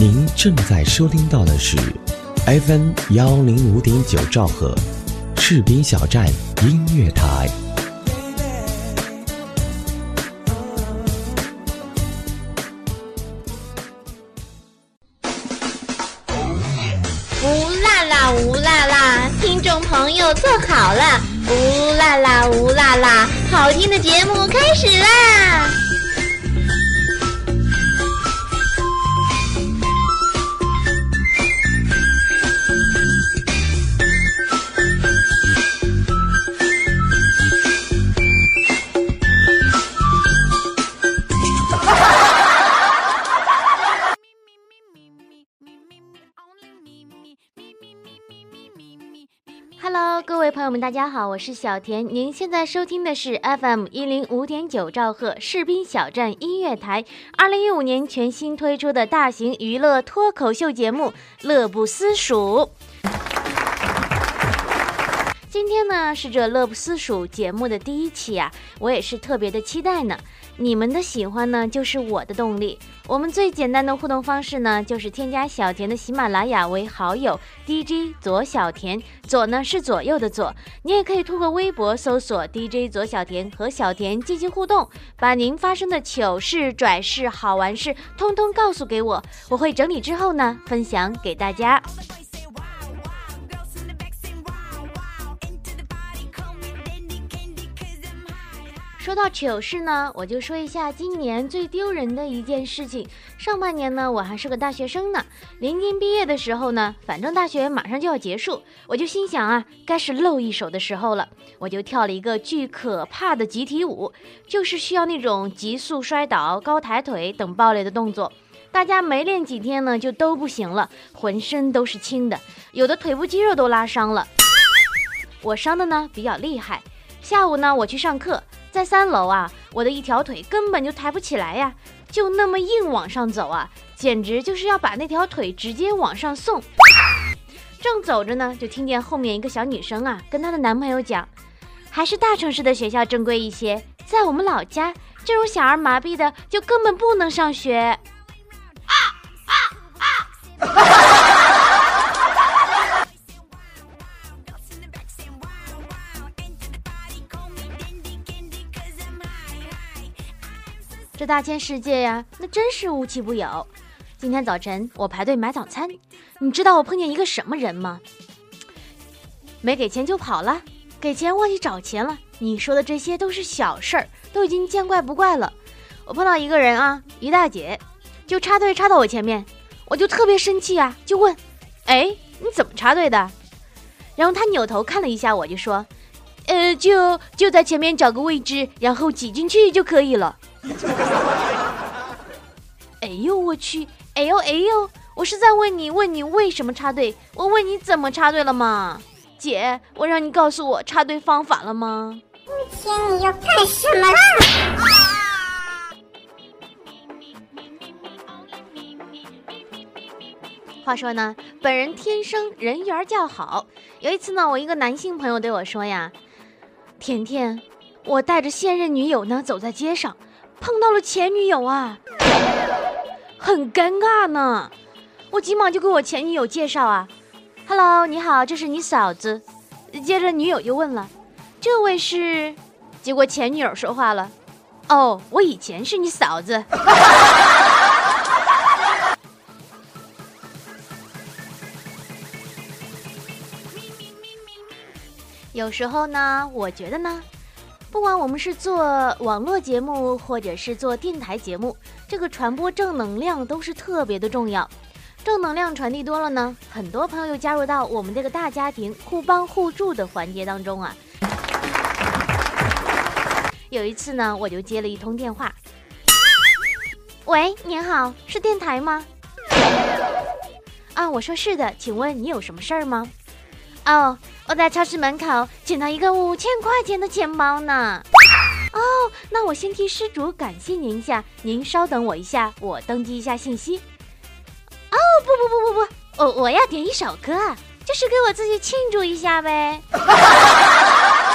您正在收听到的是 FM 幺零五点九兆赫，士兵小站音乐台。呜啦啦，呜啦啦，听众朋友坐好了，呜啦啦，呜啦啦，好听的节目开始啦友们，大家好，我是小田。您现在收听的是 FM 一零五点九兆赫士兵小站音乐台，二零一五年全新推出的大型娱乐脱口秀节目《乐不思蜀》。今天呢是这《乐不思蜀》节目的第一期呀、我也是特别的期待呢。你们的喜欢呢，就是我的动力。我们最简单的互动方式呢，就是添加小田的喜马拉雅为好友，DJ 左小田，左呢是左右的左。你也可以通过微博搜索 DJ 左小田和小田进行互动，把您发生的糗事、拽事、好玩事，通通告诉给我，我会整理之后呢，分享给大家。说到糗事呢，我就说一下今年最丢人的一件事情。上半年呢，我还是个大学生呢，临近毕业的时候呢，反正大学马上就要结束，我就心想啊，该是露一手的时候了，我就跳了一个巨可怕的集体舞，就是需要那种急速摔倒、高抬腿等暴力的动作。大家没练几天呢，就都不行了，浑身都是青的，有的腿部肌肉都拉伤了。我伤的呢比较厉害。下午呢，我去上课。在三楼啊，我的一条腿根本就抬不起来呀，就那么硬往上走啊，简直就是要把那条腿直接往上送。正走着呢，就听见后面一个小女生啊，跟她的男朋友讲，还是大城市的学校正规一些，在我们老家，这种小儿麻痹的就根本不能上学。这大千世界呀，那真是无奇不有。今天早晨我排队买早餐，你知道我碰见一个什么人吗？没给钱就跑了，给钱忘记找钱了。你说的这些都是小事儿，都已经见怪不怪了。我碰到一个人啊，于大姐，就插队插到我前面，我就特别生气啊，就问：“哎，你怎么插队的？”然后他扭头看了一下我，就说：“呃，就就在前面找个位置，然后挤进去就可以了。” 哎呦我去！哎呦哎呦！我是在问你，问你为什么插队？我问你怎么插队了吗？姐，我让你告诉我插队方法了吗？今天你要干什么啦？话说呢，本人天生人缘较好。有一次呢，我一个男性朋友对我说呀：“甜甜，我带着现任女友呢走在街上。”碰到了前女友啊，很尴尬呢。我急忙就给我前女友介绍啊，Hello，你好，这是你嫂子。接着女友就问了，这位是？结果前女友说话了，哦，我以前是你嫂子。有时候呢，我觉得呢。不管我们是做网络节目，或者是做电台节目，这个传播正能量都是特别的重要。正能量传递多了呢，很多朋友就加入到我们这个大家庭互帮互助的环节当中啊。有一次呢，我就接了一通电话。喂，您好，是电台吗？啊，我说是的，请问你有什么事儿吗？哦。我在超市门口捡到一个五千块钱的钱包呢。哦，那我先替失主感谢您一下，您稍等我一下，我登记一下信息。哦，不不不不不，我我要点一首歌，就是给我自己庆祝一下呗。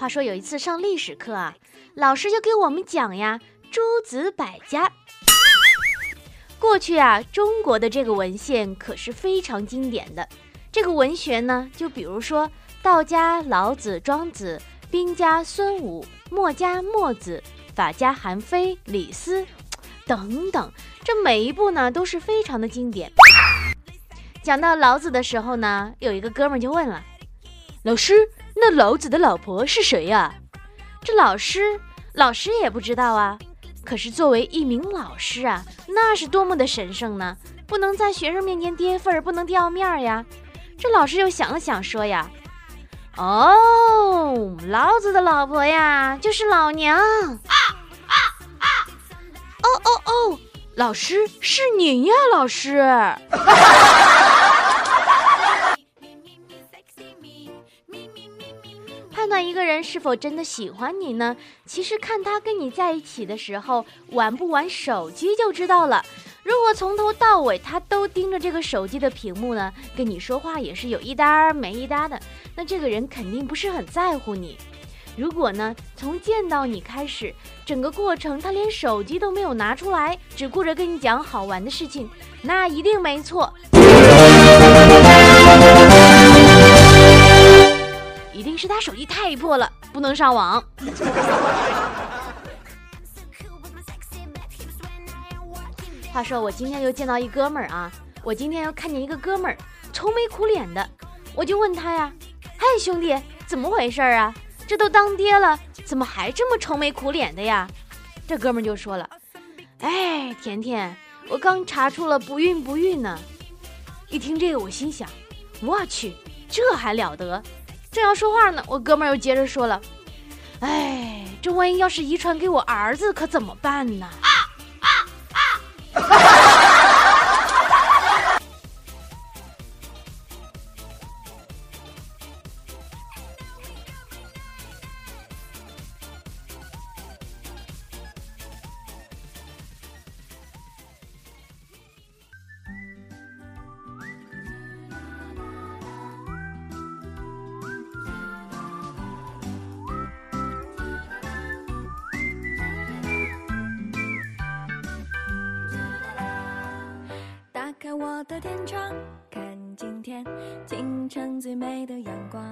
话说有一次上历史课啊，老师就给我们讲呀，诸子百家。过去啊，中国的这个文献可是非常经典的。这个文学呢，就比如说道家老子、庄子，兵家孙武，墨家墨子，法家韩非、李斯，等等，这每一部呢都是非常的经典。讲到老子的时候呢，有一个哥们就问了：“老师，那老子的老婆是谁呀？”这老师，老师也不知道啊。可是作为一名老师啊，那是多么的神圣呢！不能在学生面前跌份儿，不能掉面儿呀。这老师又想了想，说呀：“哦，老子的老婆呀，就是老娘。”啊啊啊！哦哦哦，老师是您呀，老师。断一个人是否真的喜欢你呢？其实看他跟你在一起的时候玩不玩手机就知道了。如果从头到尾他都盯着这个手机的屏幕呢，跟你说话也是有一搭没一搭的，那这个人肯定不是很在乎你。如果呢，从见到你开始，整个过程他连手机都没有拿出来，只顾着跟你讲好玩的事情，那一定没错。是他手机太破了，不能上网。话说我今天又见到一哥们儿啊，我今天又看见一个哥们儿愁眉苦脸的，我就问他呀：“嗨，兄弟，怎么回事啊？这都当爹了，怎么还这么愁眉苦脸的呀？” 这哥们儿就说了：“哎，甜甜，我刚查出了不孕不育呢。”一听这个，我心想：“我去，这还了得！”正要说话呢，我哥们儿又接着说了：“哎，这万一要是遗传给我儿子，可怎么办呢？”开我的天窗，看今天清晨最美的阳光。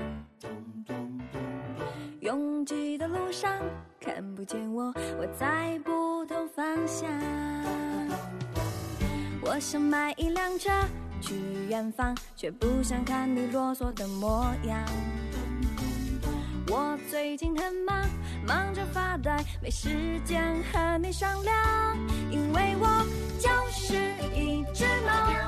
拥挤的路上看不见我，我在不同方向。我想买一辆车去远方，却不想看你啰嗦的模样。我最近很忙，忙着发呆，没时间和你商量，因为我是吗，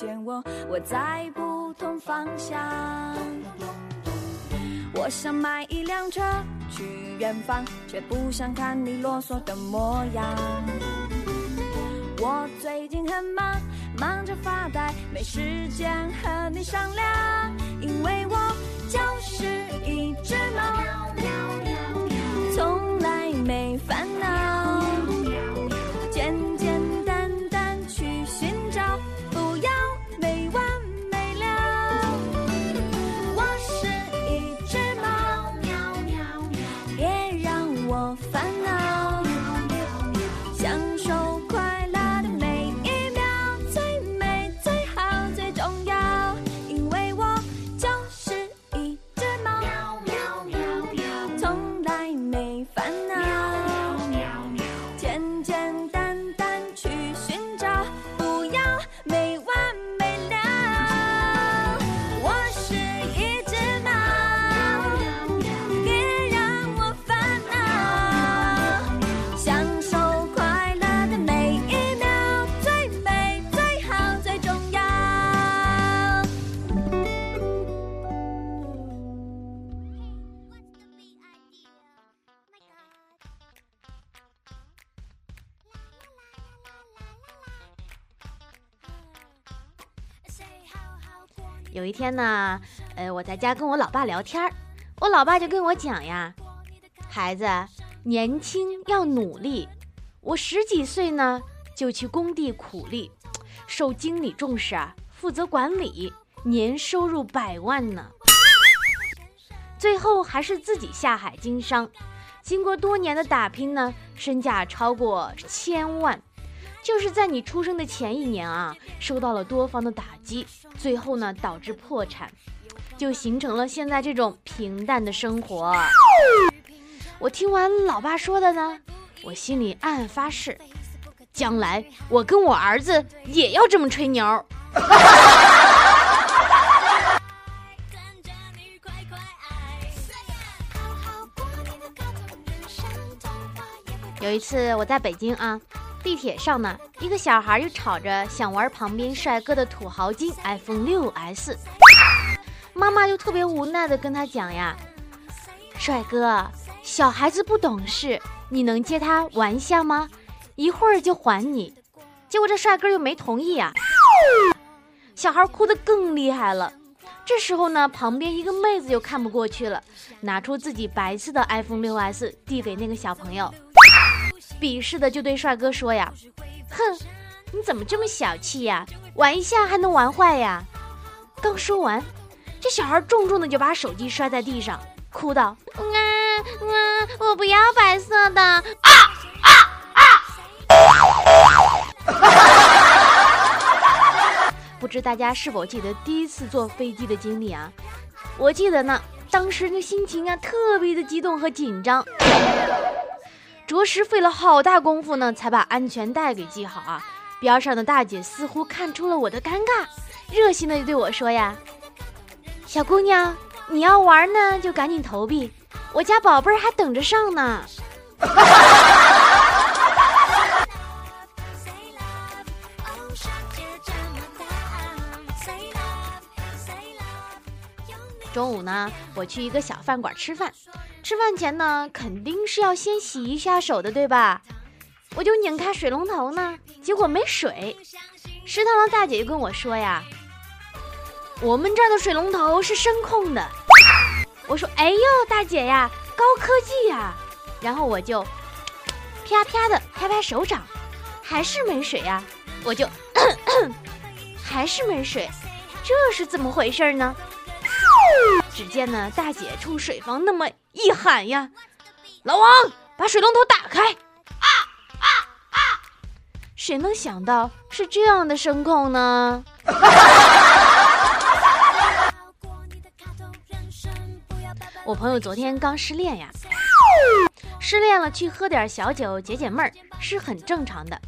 见我，我在不同方向。我想买一辆车去远方，却不想看你啰嗦的模样。我最近很忙，忙着发呆，没时间和你商量，因为我就是一只猫喵喵，有一天呢，呃，我在家跟我老爸聊天儿，我老爸就跟我讲呀，孩子年轻要努力。我十几岁呢就去工地苦力，受经理重视啊，负责管理，年收入百万呢。最后还是自己下海经商，经过多年的打拼呢，身价超过千万。就是在你出生的前一年啊，受到了多方的打击，最后呢导致破产，就形成了现在这种平淡的生活。我听完老爸说的呢，我心里暗暗发誓，将来我跟我儿子也要这么吹牛。有一次我在北京啊，地铁上呢，一个小孩就吵着想玩旁边帅哥的土豪金 iPhone 六 S，妈妈就特别无奈的跟他讲呀，帅哥，小孩子不懂事，你能借他玩一下吗？一会儿就还你。结果这帅哥又没同意啊，小孩哭得更厉害了。这时候呢，旁边一个妹子就看不过去了，拿出自己白色的 iPhone 六 S 递给那个小朋友。鄙视的就对帅哥说呀：“哼，你怎么这么小气呀？玩一下还能玩坏呀？”刚说完，这小孩重重的就把手机摔在地上，哭道：“啊啊，我不要白色的！”啊啊啊！不知大家是否记得第一次坐飞机的经历啊？我记得呢，当时那心情啊特别的激动和紧张。着实费了好大功夫呢，才把安全带给系好啊！边上的大姐似乎看出了我的尴尬，热心的就对我说呀：“小姑娘，你要玩呢，就赶紧投币，我家宝贝儿还等着上呢。”中午呢，我去一个小饭馆吃饭。吃饭前呢，肯定是要先洗一下手的，对吧？我就拧开水龙头呢，结果没水。食堂的大姐就跟我说呀：“我们这儿的水龙头是声控的。”我说：“哎呦，大姐呀，高科技呀！”然后我就啪啪的拍拍手掌，还是没水呀。我就 还是没水，这是怎么回事呢？只见呢，大姐冲水房那么一喊呀：“老王，把水龙头打开！”啊啊啊！谁能想到是这样的声控呢？我朋友昨天刚失恋呀，失恋了去喝点小酒解解闷儿是很正常的。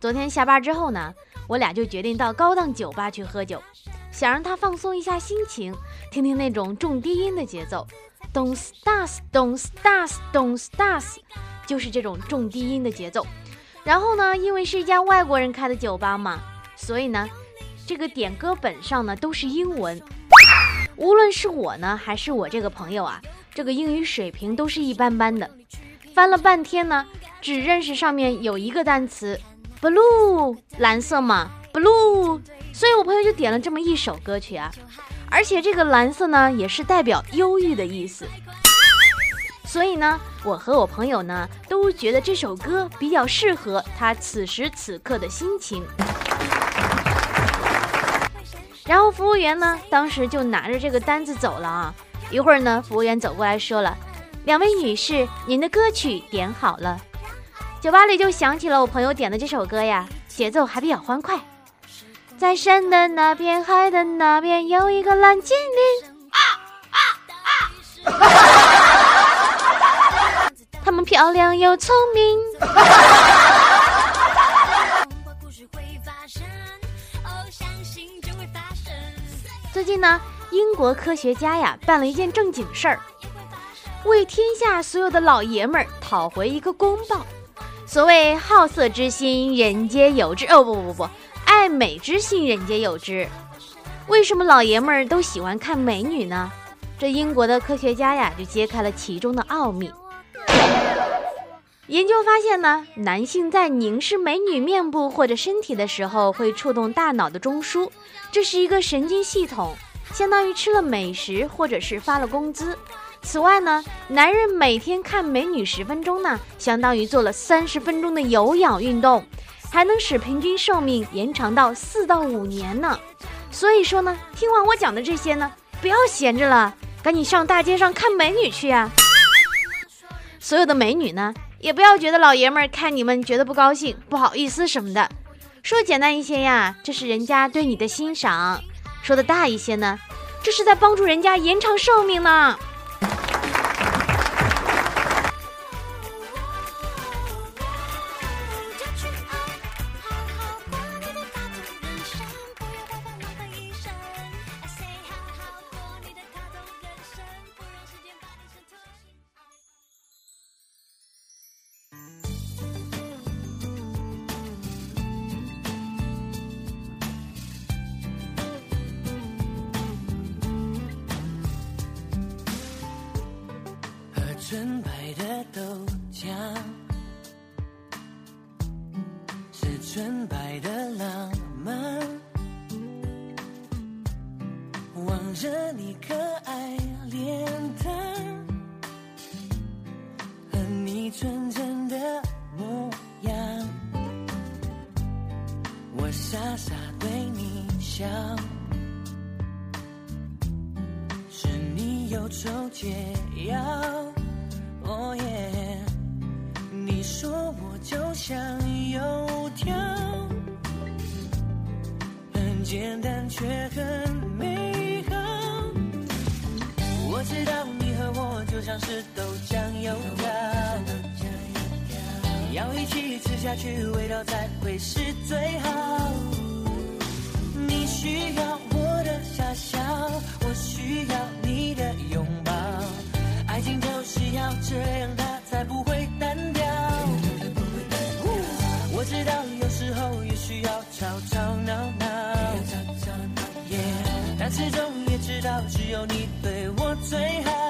昨天下班之后呢，我俩就决定到高档酒吧去喝酒。想让他放松一下心情，听听那种重低音的节奏，Don't start, don't start, don't start，就是这种重低音的节奏。然后呢，因为是一家外国人开的酒吧嘛，所以呢，这个点歌本上呢都是英文。无论是我呢，还是我这个朋友啊，这个英语水平都是一般般的。翻了半天呢，只认识上面有一个单词，blue，蓝色嘛，blue。所以我朋友就点了这么一首歌曲啊，而且这个蓝色呢也是代表忧郁的意思。所以呢，我和我朋友呢都觉得这首歌比较适合他此时此刻的心情。然后服务员呢当时就拿着这个单子走了啊。一会儿呢，服务员走过来说了：“两位女士，您的歌曲点好了。”酒吧里就响起了我朋友点的这首歌呀，节奏还比较欢快。在山的那边，海的那边，有一个蓝精灵。他们漂亮又聪明。最近呢，英国科学家呀办了一件正经事儿，为天下所有的老爷们儿讨回一个公道。所谓好色之心，人皆有之。哦不不不不。爱美之心，人皆有之。为什么老爷们儿都喜欢看美女呢？这英国的科学家呀，就揭开了其中的奥秘。研究发现呢，男性在凝视美女面部或者身体的时候，会触动大脑的中枢，这是一个神经系统，相当于吃了美食或者是发了工资。此外呢，男人每天看美女十分钟呢，相当于做了三十分钟的有氧运动，还能使平均寿命延长到四到五年呢。所以说呢，听完我讲的这些呢，不要闲着了，赶紧上大街上看美女去呀！所有的美女呢，也不要觉得老爷们儿看你们觉得不高兴、不好意思什么的。说简单一些呀，这是人家对你的欣赏；说的大一些呢，这是在帮助人家延长寿命呢。着你可爱脸蛋，和你纯真的模样，我傻傻对你笑，是你忧愁解药。哦耶！你说我就像油条，很简单却很就像是豆浆油条，要一起吃下去，味道才会是最好。你需要我的傻笑，我需要你的拥抱。爱情就是要这样，它才不会单调。我知道有时候也需要吵吵闹闹，但始终也知道只有你对我最好。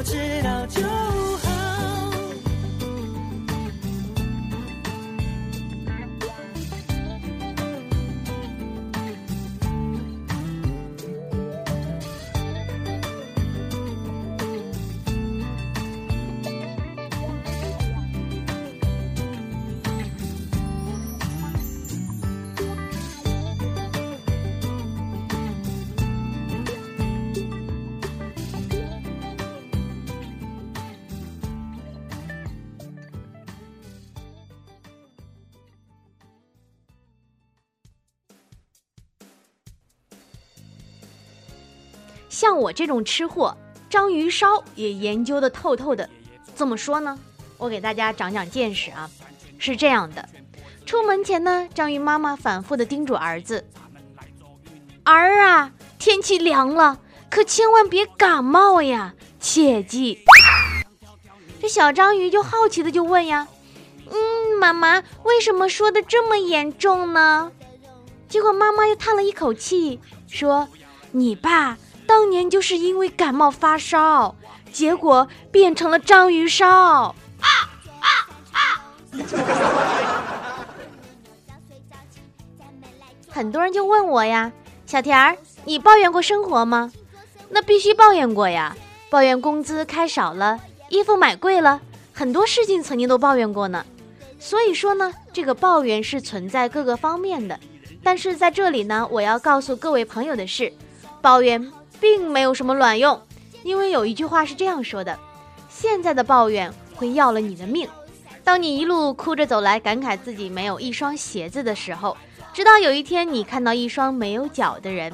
我知道。这种吃货，章鱼烧也研究的透透的。怎么说呢？我给大家长长见识啊。是这样的，出门前呢，章鱼妈妈反复的叮嘱儿子：“儿啊，天气凉了，可千万别感冒呀，切记。”这小章鱼就好奇的就问呀：“嗯，妈妈，为什么说的这么严重呢？”结果妈妈又叹了一口气，说：“你爸当年就是因为感冒发烧，结果变成了章鱼烧。”啊啊啊很多人就问我呀，小田儿，你抱怨过生活吗？那必须抱怨过呀，抱怨工资开少了，衣服买贵了，很多事情曾经都抱怨过呢。所以说呢，这个抱怨是存在各个方面的。但是在这里呢，我要告诉各位朋友的是，抱怨并没有什么卵用，因为有一句话是这样说的：现在的抱怨会要了你的命。当你一路哭着走来，感慨自己没有一双鞋子的时候，直到有一天你看到一双没有脚的人，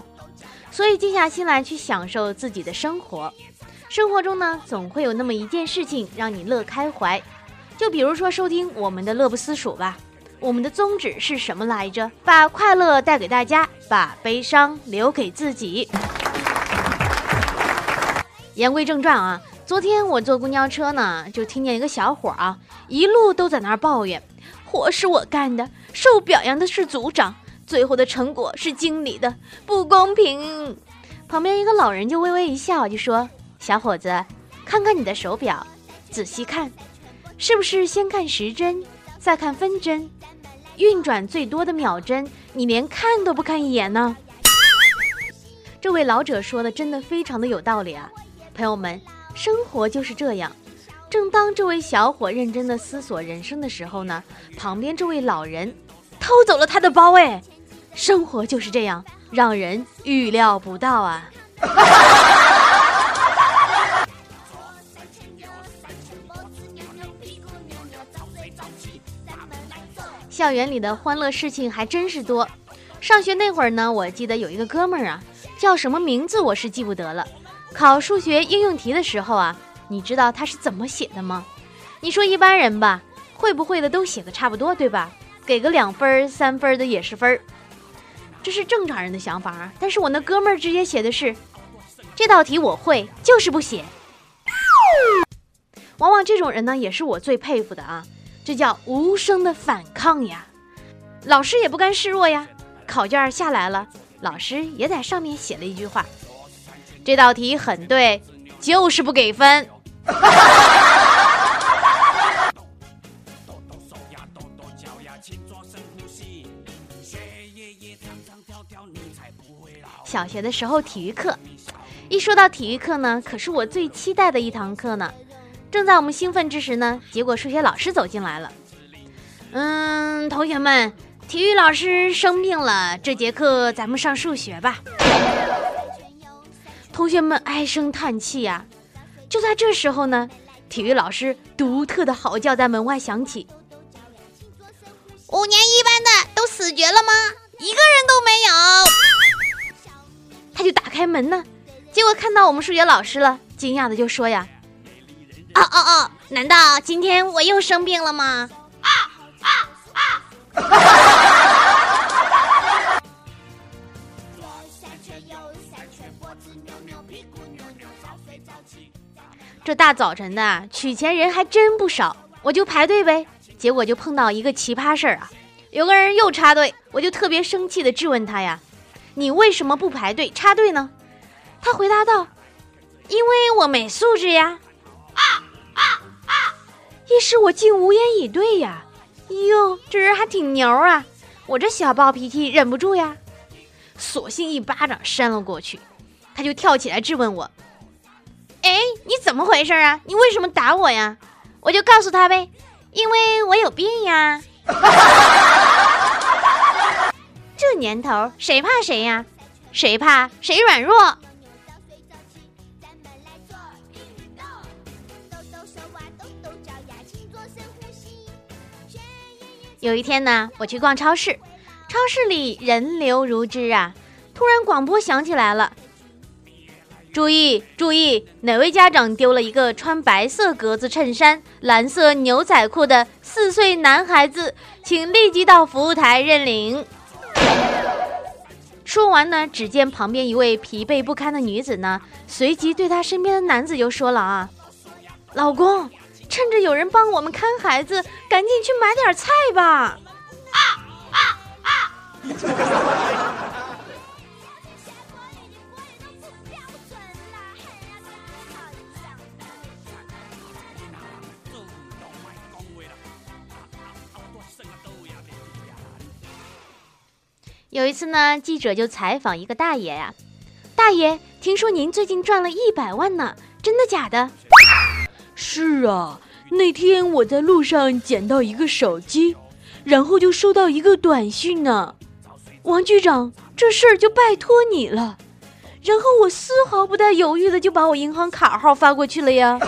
所以静下心来去享受自己的生活。生活中呢，总会有那么一件事情让你乐开怀，就比如说收听我们的乐不思蜀吧。我们的宗旨是什么来着？把快乐带给大家，把悲伤留给自己。言归正传啊。昨天我坐公交车呢，就听见一个小伙啊，一路都在那儿抱怨，活是我干的，受表扬的是组长，最后的成果是经理的，不公平。旁边一个老人就微微一笑，就说：“小伙子，看看你的手表，仔细看，是不是先看时针，再看分针，运转最多的秒针，你连看都不看一眼呢？”这位老者说的真的非常的有道理啊，朋友们。生活就是这样。正当这位小伙认真的思索人生的时候呢，旁边这位老人偷走了他的包。哎，生活就是这样，让人预料不到啊！校园里的欢乐事情还真是多。上学那会儿呢，我记得有一个哥们儿啊，叫什么名字我是记不得了。考数学应用题的时候啊，你知道他是怎么写的吗？你说一般人吧，会不会的都写的差不多，对吧？给个两分、三分的也是分儿，这是正常人的想法啊。但是我那哥们儿直接写的是，这道题我会，就是不写。往往这种人呢，也是我最佩服的啊，这叫无声的反抗呀。老师也不甘示弱呀，考卷下来了，老师也在上面写了一句话。这道题很对，就是不给分。小学的时候体育课，一说到体育课呢，可是我最期待的一堂课呢。正在我们兴奋之时呢，结果数学老师走进来了。嗯，同学们，体育老师生病了，这节课咱们上数学吧。同学们唉声叹气呀，就在这时候呢，体育老师独特的嚎叫在门外响起：“五年一班的都死绝了吗？一个人都没有。”他就打开门呢，结果看到我们数学老师了，惊讶的就说呀：“哦哦哦，难道今天我又生病了吗？”啊啊啊！这大早晨的取钱人还真不少，我就排队呗。结果就碰到一个奇葩事儿啊，有个人又插队，我就特别生气的质问他呀：“你为什么不排队插队呢？”他回答道：“因为我没素质呀。”啊啊啊！一时我竟无言以对呀。哟，这人还挺牛啊！我这小暴脾气忍不住呀，索性一巴掌扇了过去。他就跳起来质问我。怎么回事啊？你为什么打我呀？我就告诉他呗，因为我有病呀。这年头谁怕谁呀？谁怕谁软弱？有一天呢，我去逛超市，超市里人流如织啊，突然广播响起来了。注意注意，哪位家长丢了一个穿白色格子衬衫、蓝色牛仔裤的四岁男孩子，请立即到服务台认领。说完呢，只见旁边一位疲惫不堪的女子呢，随即对她身边的男子就说了啊：“老公，趁着有人帮我们看孩子，赶紧去买点菜吧。”啊啊啊有一次呢，记者就采访一个大爷呀，大爷，听说您最近赚了一百万呢，真的假的？是啊，那天我在路上捡到一个手机，然后就收到一个短信呢，王局长，这事儿就拜托你了。然后我丝毫不带犹豫的就把我银行卡号发过去了呀。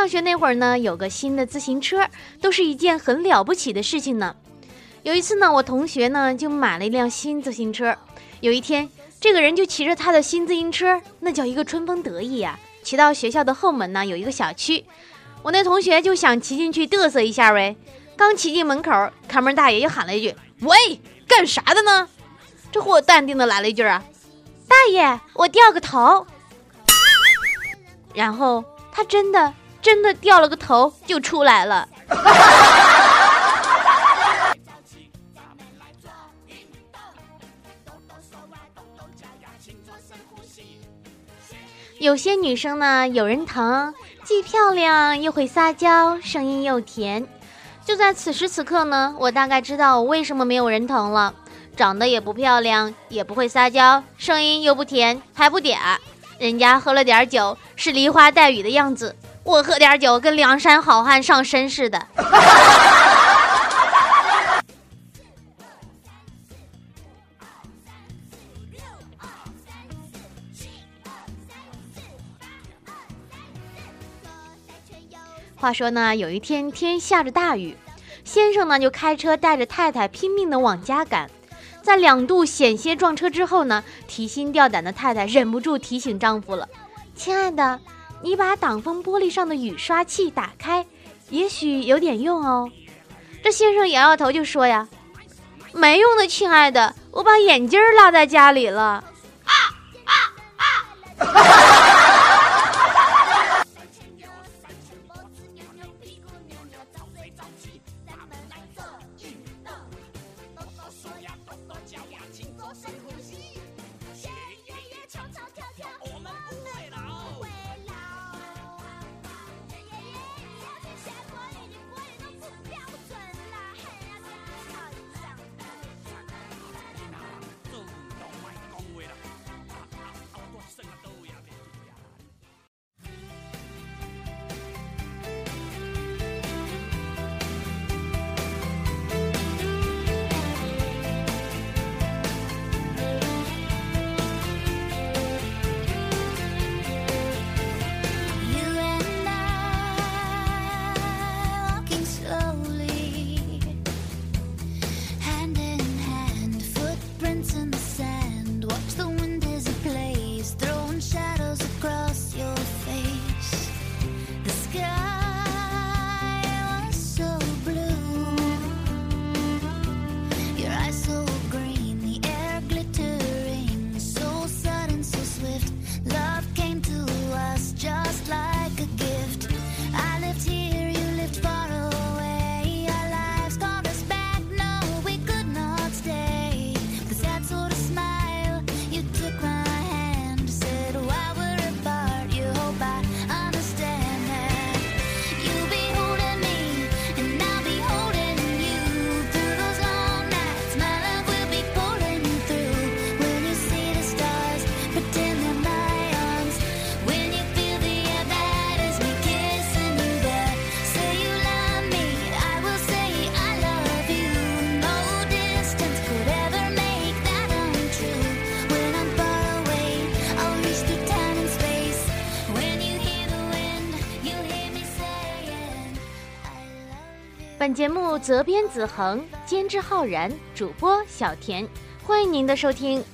上学那会儿呢，有个新的自行车，都是一件很了不起的事情呢。有一次呢，我同学呢就买了一辆新自行车。有一天，这个人就骑着他的新自行车，那叫一个春风得意呀、骑到学校的后门呢，有一个小区，我那同学就想骑进去嘚瑟一下呗。刚骑进门口，看门大爷又喊了一句：“喂，干啥的呢？”这货淡定的来了一句啊：“大爷，我掉个头。”然后他真的真的掉了个头就出来了。有些女生呢，有人疼，既漂亮又会撒娇，声音又甜。就在此时此刻呢，我大概知道我为什么没有人疼了。长得也不漂亮，也不会撒娇，声音又不甜，还不嗲。人家喝了点酒，是梨花带雨的样子；我喝点酒，跟梁山好汉上身似的。话说呢，有一天天下着大雨，先生呢就开车带着太太拼命的往家赶，在两度险些撞车之后呢，提心吊胆的太太忍不住提醒丈夫了：“亲爱的，你把挡风玻璃上的雨刷器打开，也许有点用哦。”这先生摇摇头就说呀：“没用的，亲爱的，我把眼镜落在家里了。”啊啊啊本节目责编子恒，监制浩然，主播小田，欢迎您的收听。